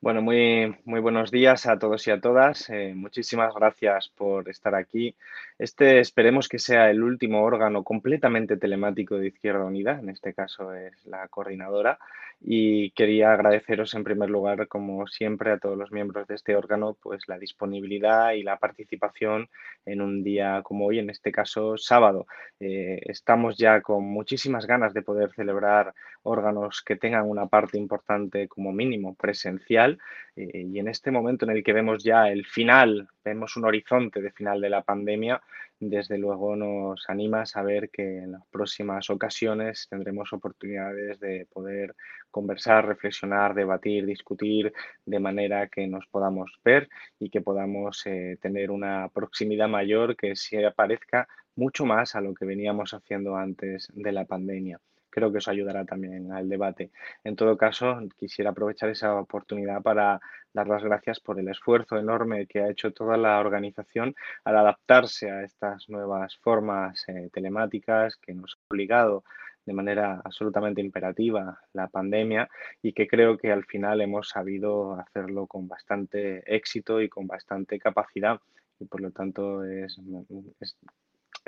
Bueno, muy, muy buenos días a todos y a todas. Eh, muchísimas gracias por estar aquí. Este esperemos que sea el último órgano completamente telemático de Izquierda Unida, en este caso es la coordinadora, y quería agradeceros en primer lugar, como siempre, a todos los miembros de este órgano, pues la disponibilidad y la participación en un día como hoy, en este caso sábado. Eh, estamos ya con muchísimas ganas de poder celebrar órganos que tengan una parte importante como mínimo presencial eh, y en este momento en el que vemos ya el final, vemos un horizonte de final de la pandemia, desde luego nos anima a saber que en las próximas ocasiones tendremos oportunidades de poder conversar, reflexionar, debatir, discutir de manera que nos podamos ver y que podamos eh, tener una proximidad mayor que se parezca mucho más a lo que veníamos haciendo antes de la pandemia creo que eso ayudará también al debate. En todo caso, quisiera aprovechar esa oportunidad para dar las gracias por el esfuerzo enorme que ha hecho toda la organización al adaptarse a estas nuevas formas eh, telemáticas que nos ha obligado de manera absolutamente imperativa la pandemia y que creo que al final hemos sabido hacerlo con bastante éxito y con bastante capacidad y por lo tanto es, es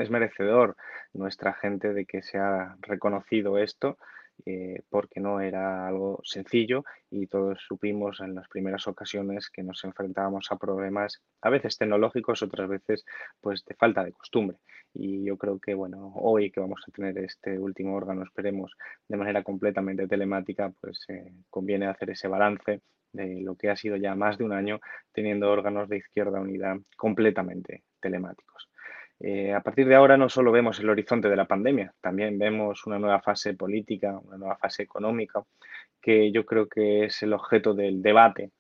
es merecedor nuestra gente de que se ha reconocido esto eh, porque no era algo sencillo y todos supimos en las primeras ocasiones que nos enfrentábamos a problemas a veces tecnológicos, otras veces pues de falta de costumbre. Y yo creo que bueno, hoy que vamos a tener este último órgano, esperemos de manera completamente telemática, pues eh, conviene hacer ese balance de lo que ha sido ya más de un año teniendo órganos de Izquierda Unida completamente telemáticos. Eh, a partir de ahora no solo vemos el horizonte de la pandemia, también vemos una nueva fase política, una nueva fase económica, que yo creo que es el objeto del debate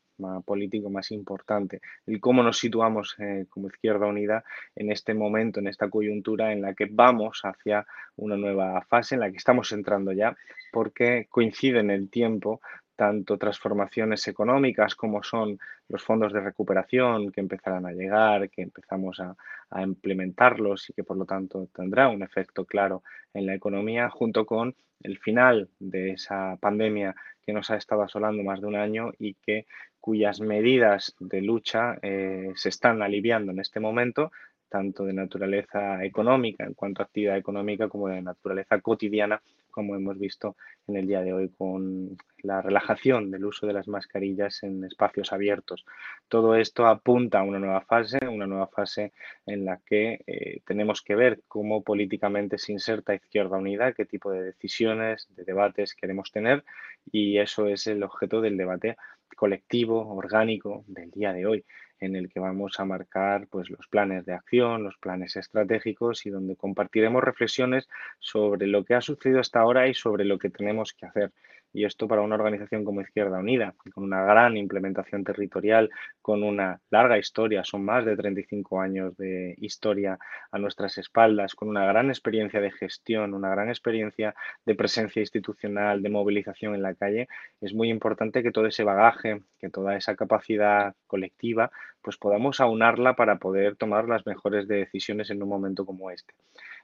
político más importante, el cómo nos situamos eh, como Izquierda Unida en este momento, en esta coyuntura en la que vamos hacia una nueva fase, en la que estamos entrando ya, porque coincide en el tiempo tanto transformaciones económicas como son los fondos de recuperación que empezarán a llegar, que empezamos a, implementarlos y que por lo tanto tendrá un efecto claro en la economía, junto con el final de esa pandemia que nos ha estado asolando más de un año y que cuyas medidas de lucha eh, se están aliviando en este momento, tanto de naturaleza económica en cuanto a actividad económica como de naturaleza cotidiana como hemos visto en el día de hoy con la relajación del uso de las mascarillas en espacios abiertos. Todo esto apunta a una nueva fase, una nueva fase en la que eh, tenemos que ver cómo políticamente se inserta Izquierda Unida, qué tipo de decisiones, de debates queremos tener y eso es el objeto del debate colectivo, orgánico del día de hoy en el que vamos a marcar pues, los planes de acción, los planes estratégicos y donde compartiremos reflexiones sobre lo que ha sucedido hasta ahora y sobre lo que tenemos que hacer. Y esto para una organización como Izquierda Unida, con una gran implementación territorial, con una larga historia, son más de 35 años de historia a nuestras espaldas, con una gran experiencia de gestión, una gran experiencia de presencia institucional, de movilización en la calle, es muy importante que todo ese bagaje, que toda esa capacidad colectiva, pues podamos aunarla para poder tomar las mejores decisiones en un momento como este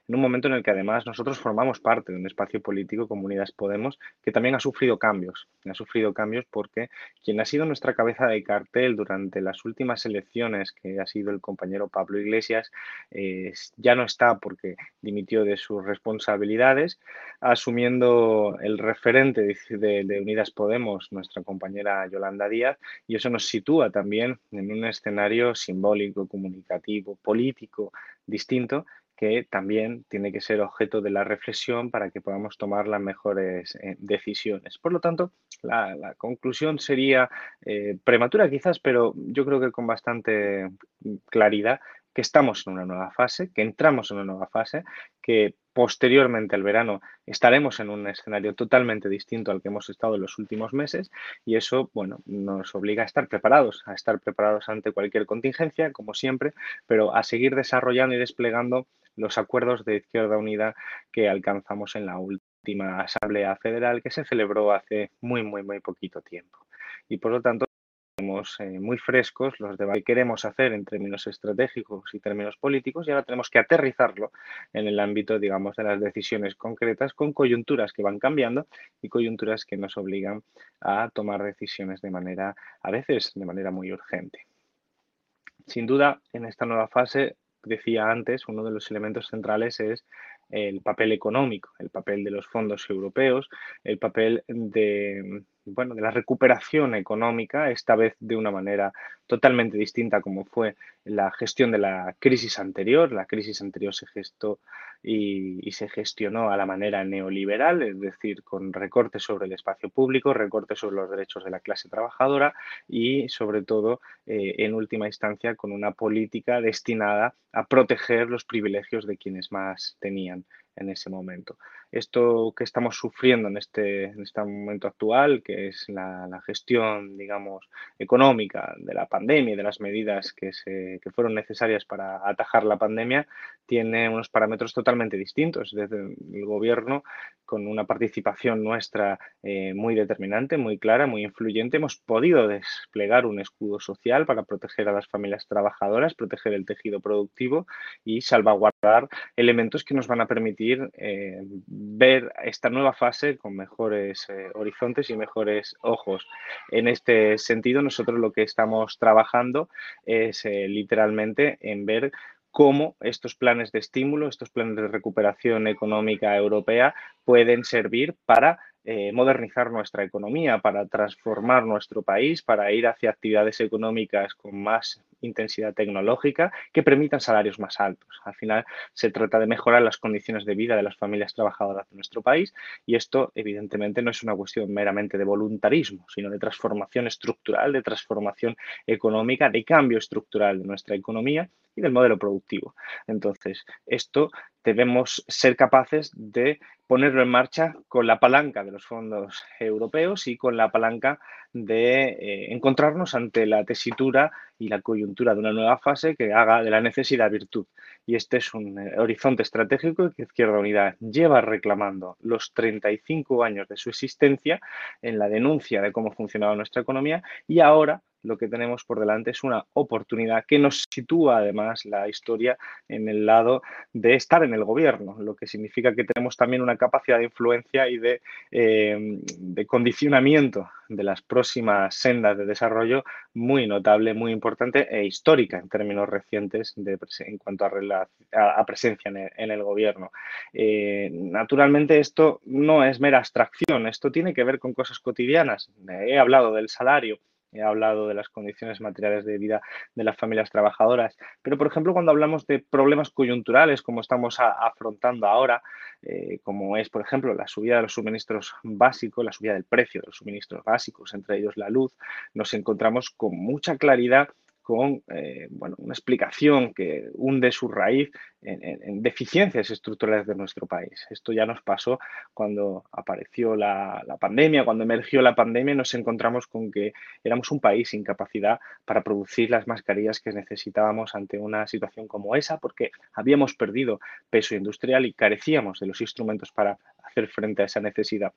en un momento en el que además nosotros formamos parte de un espacio político como Unidas Podemos que también ha sufrido cambios. Ha sufrido cambios porque quien ha sido nuestra cabeza de cartel durante las últimas elecciones, que ha sido el compañero Pablo Iglesias, eh, ya no está porque dimitió de sus responsabilidades, asumiendo el referente de, de Unidas Podemos, nuestra compañera Yolanda Díaz, y eso nos sitúa también en un escenario simbólico, comunicativo, político distinto que también tiene que ser objeto de la reflexión para que podamos tomar las mejores eh, decisiones. Por lo tanto, la, conclusión sería eh, prematura quizás, pero yo creo que con bastante claridad que estamos en una nueva fase, que entramos en una nueva fase, que posteriormente al verano estaremos en un escenario totalmente distinto al que hemos estado en los últimos meses y eso, bueno, nos obliga a estar preparados, a estar preparados ante cualquier contingencia, como siempre, pero a seguir desarrollando y desplegando los acuerdos de Izquierda Unida que alcanzamos en la última Asamblea Federal que se celebró hace muy, muy, muy poquito tiempo. Y por lo tanto, tenemos eh, muy frescos los debates que queremos hacer en términos estratégicos y términos políticos y ahora tenemos que aterrizarlo en el ámbito, digamos, de las decisiones concretas con coyunturas que van cambiando y coyunturas que nos obligan a tomar decisiones de manera, a veces, de manera muy urgente. Sin duda, en esta nueva fase, decía antes, uno de los elementos centrales es el papel económico, el papel de los fondos europeos, el papel de, bueno, de la recuperación económica, esta vez de una manera totalmente distinta como fue la gestión de la crisis anterior. La crisis anterior se gestó y, se gestionó a la manera neoliberal, es decir, con recortes sobre el espacio público, recortes sobre los derechos de la clase trabajadora y, sobre todo, eh, en última instancia, con una política destinada a proteger los privilegios de quienes más tenían en ese momento. Esto que estamos sufriendo en este, en este momento actual, que es la, gestión, digamos, económica de la pandemia y de las medidas que, se, que fueron necesarias para atajar la pandemia, tiene unos parámetros totalmente distintos. Desde el gobierno, con una participación nuestra eh, muy determinante, muy clara, muy influyente, hemos podido desplegar un escudo social para proteger a las familias trabajadoras, proteger el tejido productivo y salvaguardar elementos que nos van a permitir eh, ver esta nueva fase con mejores eh, horizontes y mejores ojos. En este sentido, nosotros lo que estamos trabajando es eh, literalmente en ver cómo estos planes de estímulo, estos planes de recuperación económica europea pueden servir para eh, modernizar nuestra economía, para transformar nuestro país, para ir hacia actividades económicas con más intensidad tecnológica que permitan salarios más altos. Al final se trata de mejorar las condiciones de vida de las familias trabajadoras de nuestro país y esto evidentemente no es una cuestión meramente de voluntarismo, sino de transformación estructural, de transformación económica, de cambio estructural de nuestra economía y del modelo productivo. Entonces, esto debemos ser capaces de ponerlo en marcha con la palanca de los fondos europeos y con la palanca de eh, encontrarnos ante la tesitura y la coyuntura de una nueva fase que haga de la necesidad virtud. Y este es un eh, horizonte estratégico que Izquierda Unida lleva reclamando los 35 años de su existencia en la denuncia de cómo funcionaba nuestra economía y ahora lo que tenemos por delante es una oportunidad que nos sitúa además la historia en el lado de estar en el gobierno, lo que significa que tenemos también una capacidad de influencia y de, eh, condicionamiento de las próximas sendas de desarrollo muy notable, muy importante e histórica en términos recientes de, en cuanto a, presencia en el, gobierno. Eh, naturalmente esto no es mera abstracción, esto tiene que ver con cosas cotidianas. He hablado del salario, He hablado de las condiciones materiales de vida de las familias trabajadoras, pero por ejemplo cuando hablamos de problemas coyunturales como estamos afrontando ahora, eh, como es por ejemplo la subida de los suministros básicos, la subida del precio de los suministros básicos, entre ellos la luz, nos encontramos con mucha claridad con eh, bueno, una explicación que hunde su raíz en, deficiencias estructurales de nuestro país. Esto ya nos pasó cuando apareció la, pandemia, cuando emergió la pandemia nos encontramos con que éramos un país sin capacidad para producir las mascarillas que necesitábamos ante una situación como esa, porque habíamos perdido peso industrial y carecíamos de los instrumentos para hacer frente a esa necesidad.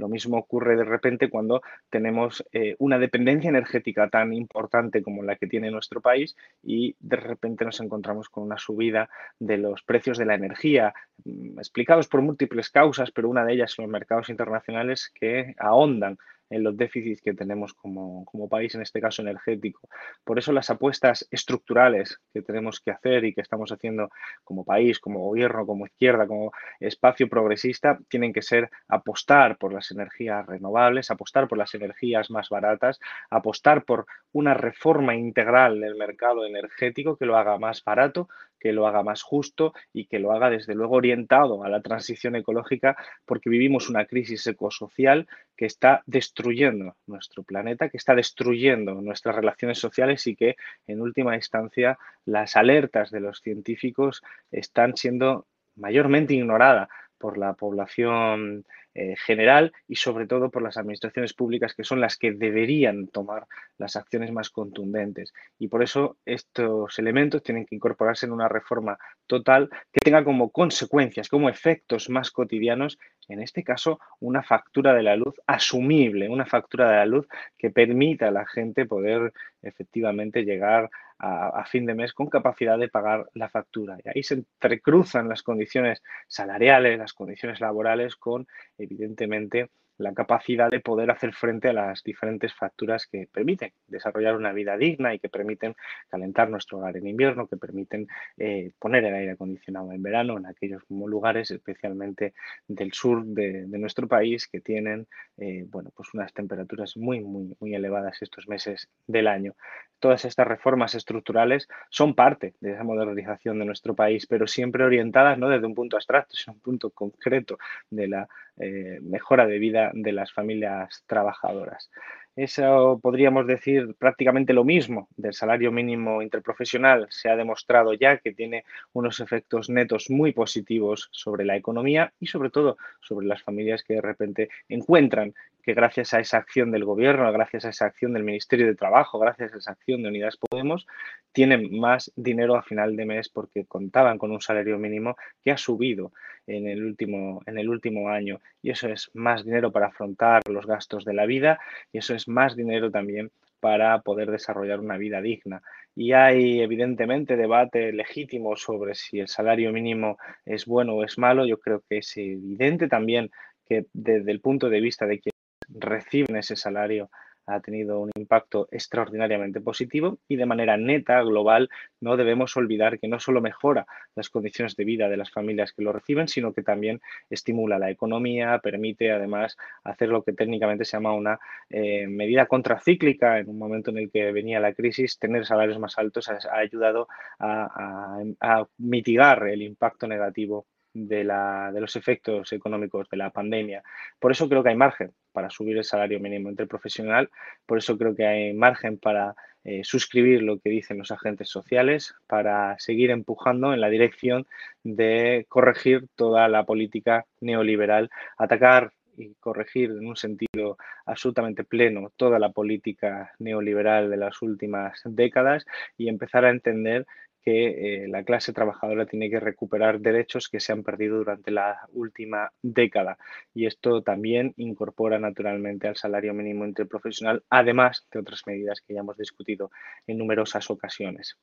Lo mismo ocurre de repente cuando tenemos eh, una dependencia energética tan importante como la que tiene nuestro país y de repente nos encontramos con una subida de los precios de la energía, mm, explicados por múltiples causas, pero una de ellas son los mercados internacionales que ahondan en los déficits que tenemos como, país, en este caso energético. Por eso las apuestas estructurales que tenemos que hacer y que estamos haciendo como país, como gobierno, como izquierda, como espacio progresista, tienen que ser apostar por las energías renovables, apostar por las energías más baratas, apostar por una reforma integral del mercado energético que lo haga más barato, que lo haga más justo y que lo haga desde luego orientado a la transición ecológica porque vivimos una crisis ecosocial que está destruyendo nuestro planeta, que está destruyendo nuestras relaciones sociales y que en última instancia las alertas de los científicos están siendo mayormente ignoradas por la población eh, general y sobre todo por las administraciones públicas que son las que deberían tomar las acciones más contundentes. Y por eso estos elementos tienen que incorporarse en una reforma total que tenga como consecuencias, como efectos más cotidianos, en este caso, una factura de la luz asumible, una factura de la luz que permita a la gente poder efectivamente llegar a, fin de mes con capacidad de pagar la factura. Y ahí se entrecruzan las condiciones salariales, las condiciones laborales con, evidentemente, la capacidad de poder hacer frente a las diferentes facturas que permiten desarrollar una vida digna y que permiten calentar nuestro hogar en invierno, que permiten eh, poner el aire acondicionado en verano en aquellos lugares, especialmente del sur de, nuestro país, que tienen eh, bueno, pues unas temperaturas muy, muy, muy elevadas estos meses del año. Todas estas reformas estructurales son parte de esa modernización de nuestro país, pero siempre orientadas no desde un punto abstracto, sino un punto concreto de la eh, mejora de vida de las familias trabajadoras. Eso podríamos decir prácticamente lo mismo del salario mínimo interprofesional. Se ha demostrado ya que tiene unos efectos netos muy positivos sobre la economía y sobre todo sobre las familias que de repente encuentran que gracias a esa acción del gobierno, gracias a esa acción del Ministerio de Trabajo, gracias a esa acción de Unidas Podemos, tienen más dinero a final de mes porque contaban con un salario mínimo que ha subido en el último, en el último año. Y eso es más dinero para afrontar los gastos de la vida y eso es más dinero también para poder desarrollar una vida digna. Y hay evidentemente debate legítimo sobre si el salario mínimo es bueno o es malo. Yo creo que es evidente también que desde el punto de vista de quienes reciben ese salario ha tenido un impacto extraordinariamente positivo y de manera neta, global, no debemos olvidar que no solo mejora las condiciones de vida de las familias que lo reciben, sino que también estimula la economía, permite además hacer lo que técnicamente se llama una eh, medida contracíclica en un momento en el que venía la crisis, tener salarios más altos ha, ayudado a mitigar el impacto negativo de, la, de, los efectos económicos de la pandemia. Por eso creo que hay margen para subir el salario mínimo interprofesional, por eso creo que hay margen para eh, suscribir lo que dicen los agentes sociales, para seguir empujando en la dirección de corregir toda la política neoliberal, atacar y corregir en un sentido absolutamente pleno toda la política neoliberal de las últimas décadas y empezar a entender que eh, la clase trabajadora tiene que recuperar derechos que se han perdido durante la última década. Y esto también incorpora naturalmente al salario mínimo interprofesional, además de otras medidas que ya hemos discutido en numerosas ocasiones.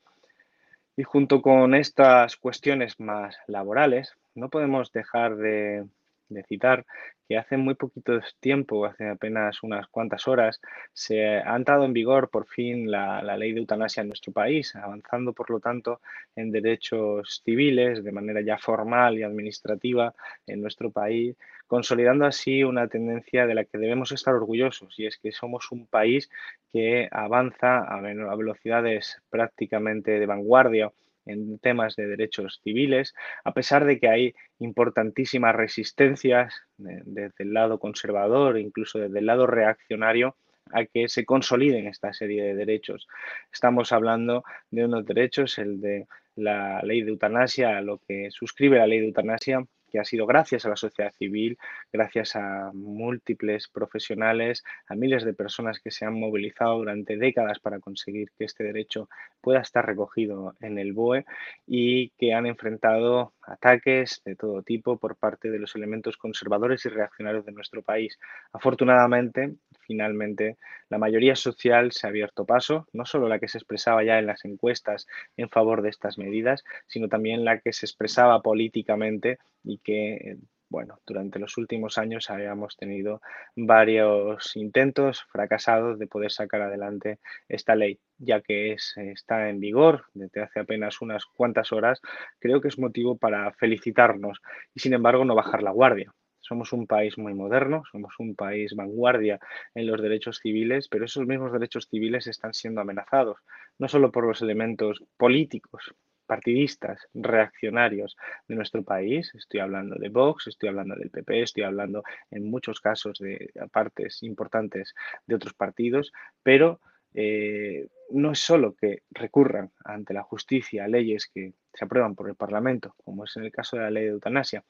Y junto con estas cuestiones más laborales, no podemos dejar de, de citar que hace muy poquito tiempo, hace apenas unas cuantas horas, se ha entrado en vigor por fin la, ley de eutanasia en nuestro país, avanzando por lo tanto en derechos civiles de manera ya formal y administrativa en nuestro país, consolidando así una tendencia de la que debemos estar orgullosos y es que somos un país que avanza a velocidades prácticamente de vanguardia en temas de derechos civiles, a pesar de que hay importantísimas resistencias desde el lado conservador, incluso desde el lado reaccionario, a que se consoliden esta serie de derechos. Estamos hablando de unos derechos, el de la ley de eutanasia, lo que suscribe la ley de eutanasia, que ha sido gracias a la sociedad civil, gracias a múltiples profesionales, a miles de personas que se han movilizado durante décadas para conseguir que este derecho pueda estar recogido en el BOE y que han enfrentado ataques de todo tipo por parte de los elementos conservadores y reaccionarios de nuestro país. Afortunadamente, finalmente, la mayoría social se ha abierto paso, no solo la que se expresaba ya en las encuestas en favor de estas medidas, sino también la que se expresaba políticamente y que bueno, durante los últimos años habíamos tenido varios intentos fracasados de poder sacar adelante esta ley, ya que es, está en vigor desde hace apenas unas cuantas horas, creo que es motivo para felicitarnos y sin embargo no bajar la guardia. Somos un país muy moderno, somos un país vanguardia en los derechos civiles, pero esos mismos derechos civiles están siendo amenazados, no solo por los elementos políticos partidistas reaccionarios de nuestro país, estoy hablando de Vox, estoy hablando del PP, estoy hablando en muchos casos de partes importantes de otros partidos, pero eh, no es solo que recurran ante la justicia a leyes que se aprueban por el Parlamento, como es en el caso de la ley de eutanasia,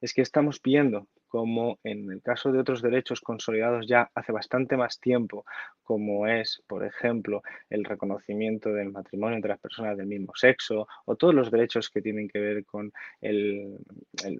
es que estamos pidiendo como en el caso de otros derechos consolidados ya hace bastante más tiempo, como es, por ejemplo, el reconocimiento del matrimonio entre las personas del mismo sexo o todos los derechos que tienen que ver con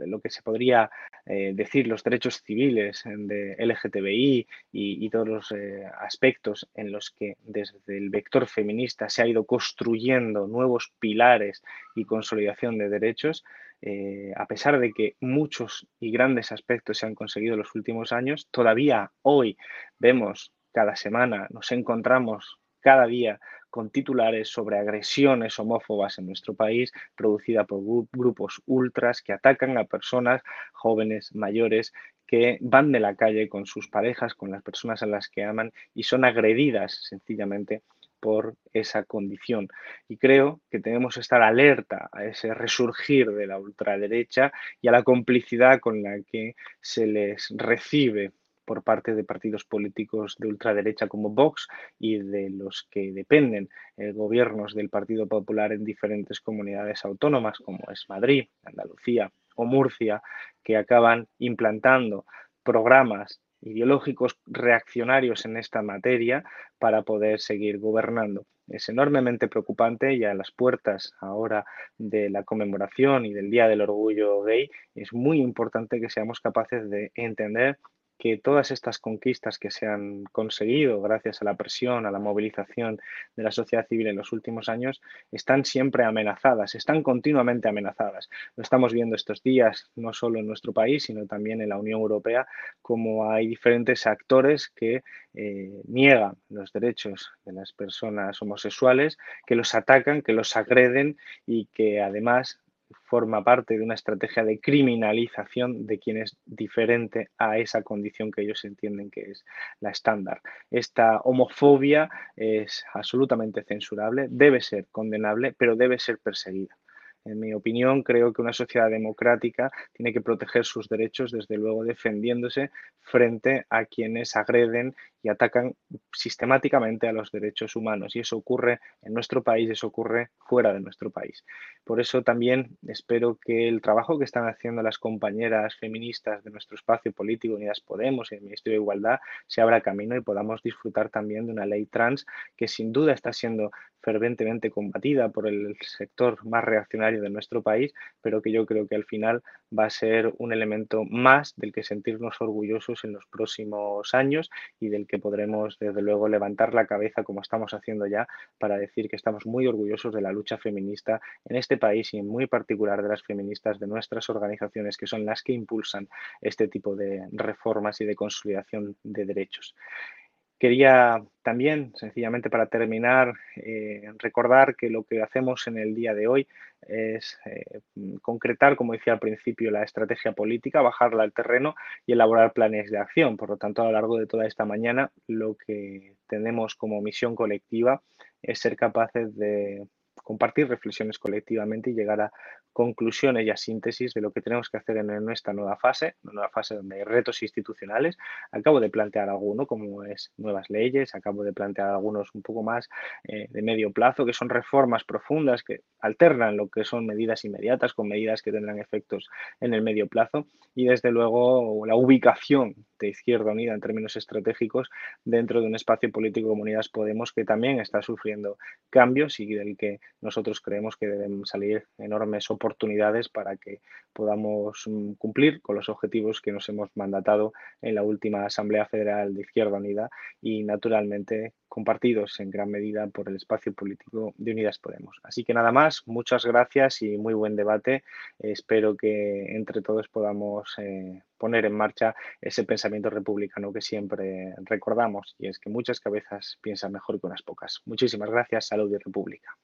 lo que se podría eh, decir los derechos civiles de LGTBI y, todos los eh, aspectos en los que desde el vector feminista se ha ido construyendo nuevos pilares y consolidación de derechos, eh, a pesar de que muchos y grandes aspectos se han conseguido en los últimos años, todavía hoy vemos cada semana, nos encontramos cada día con titulares sobre agresiones homófobas en nuestro país, producida por grupos ultras que atacan a personas jóvenes, mayores, que van de la calle con sus parejas, con las personas a las que aman y son agredidas sencillamente por esa condición. Y creo que tenemos que estar alerta a ese resurgir de la ultraderecha y a la complicidad con la que se les recibe por parte de partidos políticos de ultraderecha como Vox y de los que dependen eh, gobiernos del Partido Popular en diferentes comunidades autónomas como es Madrid, Andalucía o Murcia, que acaban implantando programas ideológicos reaccionarios en esta materia para poder seguir gobernando. Es enormemente preocupante y a las puertas ahora de la conmemoración y del Día del Orgullo Gay es muy importante que seamos capaces de entender que todas estas conquistas que se han conseguido gracias a la presión, a la movilización de la sociedad civil en los últimos años, están siempre amenazadas, están continuamente amenazadas. Lo estamos viendo estos días, no solo en nuestro país, sino también en la Unión Europea, como hay diferentes actores que eh, niegan los derechos de las personas homosexuales, que los atacan, que los agreden y que además forma parte de una estrategia de criminalización de quien es diferente a esa condición que ellos entienden que es la estándar. Esta homofobia es absolutamente censurable, debe ser condenable, pero debe ser perseguida. En mi opinión, creo que una sociedad democrática tiene que proteger sus derechos, desde luego defendiéndose frente a quienes agreden y atacan sistemáticamente a los derechos humanos. Y eso ocurre en nuestro país, eso ocurre fuera de nuestro país. Por eso también espero que el trabajo que están haciendo las compañeras feministas de nuestro espacio político, Unidas Podemos y el Ministerio de Igualdad, se abra camino y podamos disfrutar también de una ley trans que sin duda está siendo ferventemente combatida por el sector más reaccionario de nuestro país, pero que yo creo que al final va a ser un elemento más del que sentirnos orgullosos en los próximos años y del que podremos, desde luego, levantar la cabeza como estamos haciendo ya para decir que estamos muy orgullosos de la lucha feminista en este país y en muy particular de las feministas de nuestras organizaciones que son las que impulsan este tipo de reformas y de consolidación de derechos. Quería también, sencillamente para terminar, eh, recordar que lo que hacemos en el día de hoy es eh, concretar, como decía al principio, la estrategia política, bajarla al terreno y elaborar planes de acción. Por lo tanto, a lo largo de toda esta mañana, lo que tenemos como misión colectiva es ser capaces de compartir reflexiones colectivamente y llegar a conclusiones y a síntesis de lo que tenemos que hacer en esta nueva fase, una nueva fase donde hay retos institucionales. Acabo de plantear alguno, como es nuevas leyes, acabo de plantear algunos un poco más eh, de medio plazo, que son reformas profundas que alternan lo que son medidas inmediatas con medidas que tendrán efectos en el medio plazo y desde luego la ubicación de Izquierda Unida en términos estratégicos dentro de un espacio político como Unidas Podemos que también está sufriendo cambios y del que nosotros creemos que deben salir enormes oportunidades para que podamos mm, cumplir con los objetivos que nos hemos mandatado en la última Asamblea Federal de Izquierda Unida y naturalmente compartidos en gran medida por el espacio político de Unidas Podemos. Así que nada más, muchas gracias y muy buen debate. Espero que entre todos podamos eh, poner en marcha ese pensamiento republicano que siempre recordamos y es que muchas cabezas piensan mejor que unas pocas. Muchísimas gracias, salud y república.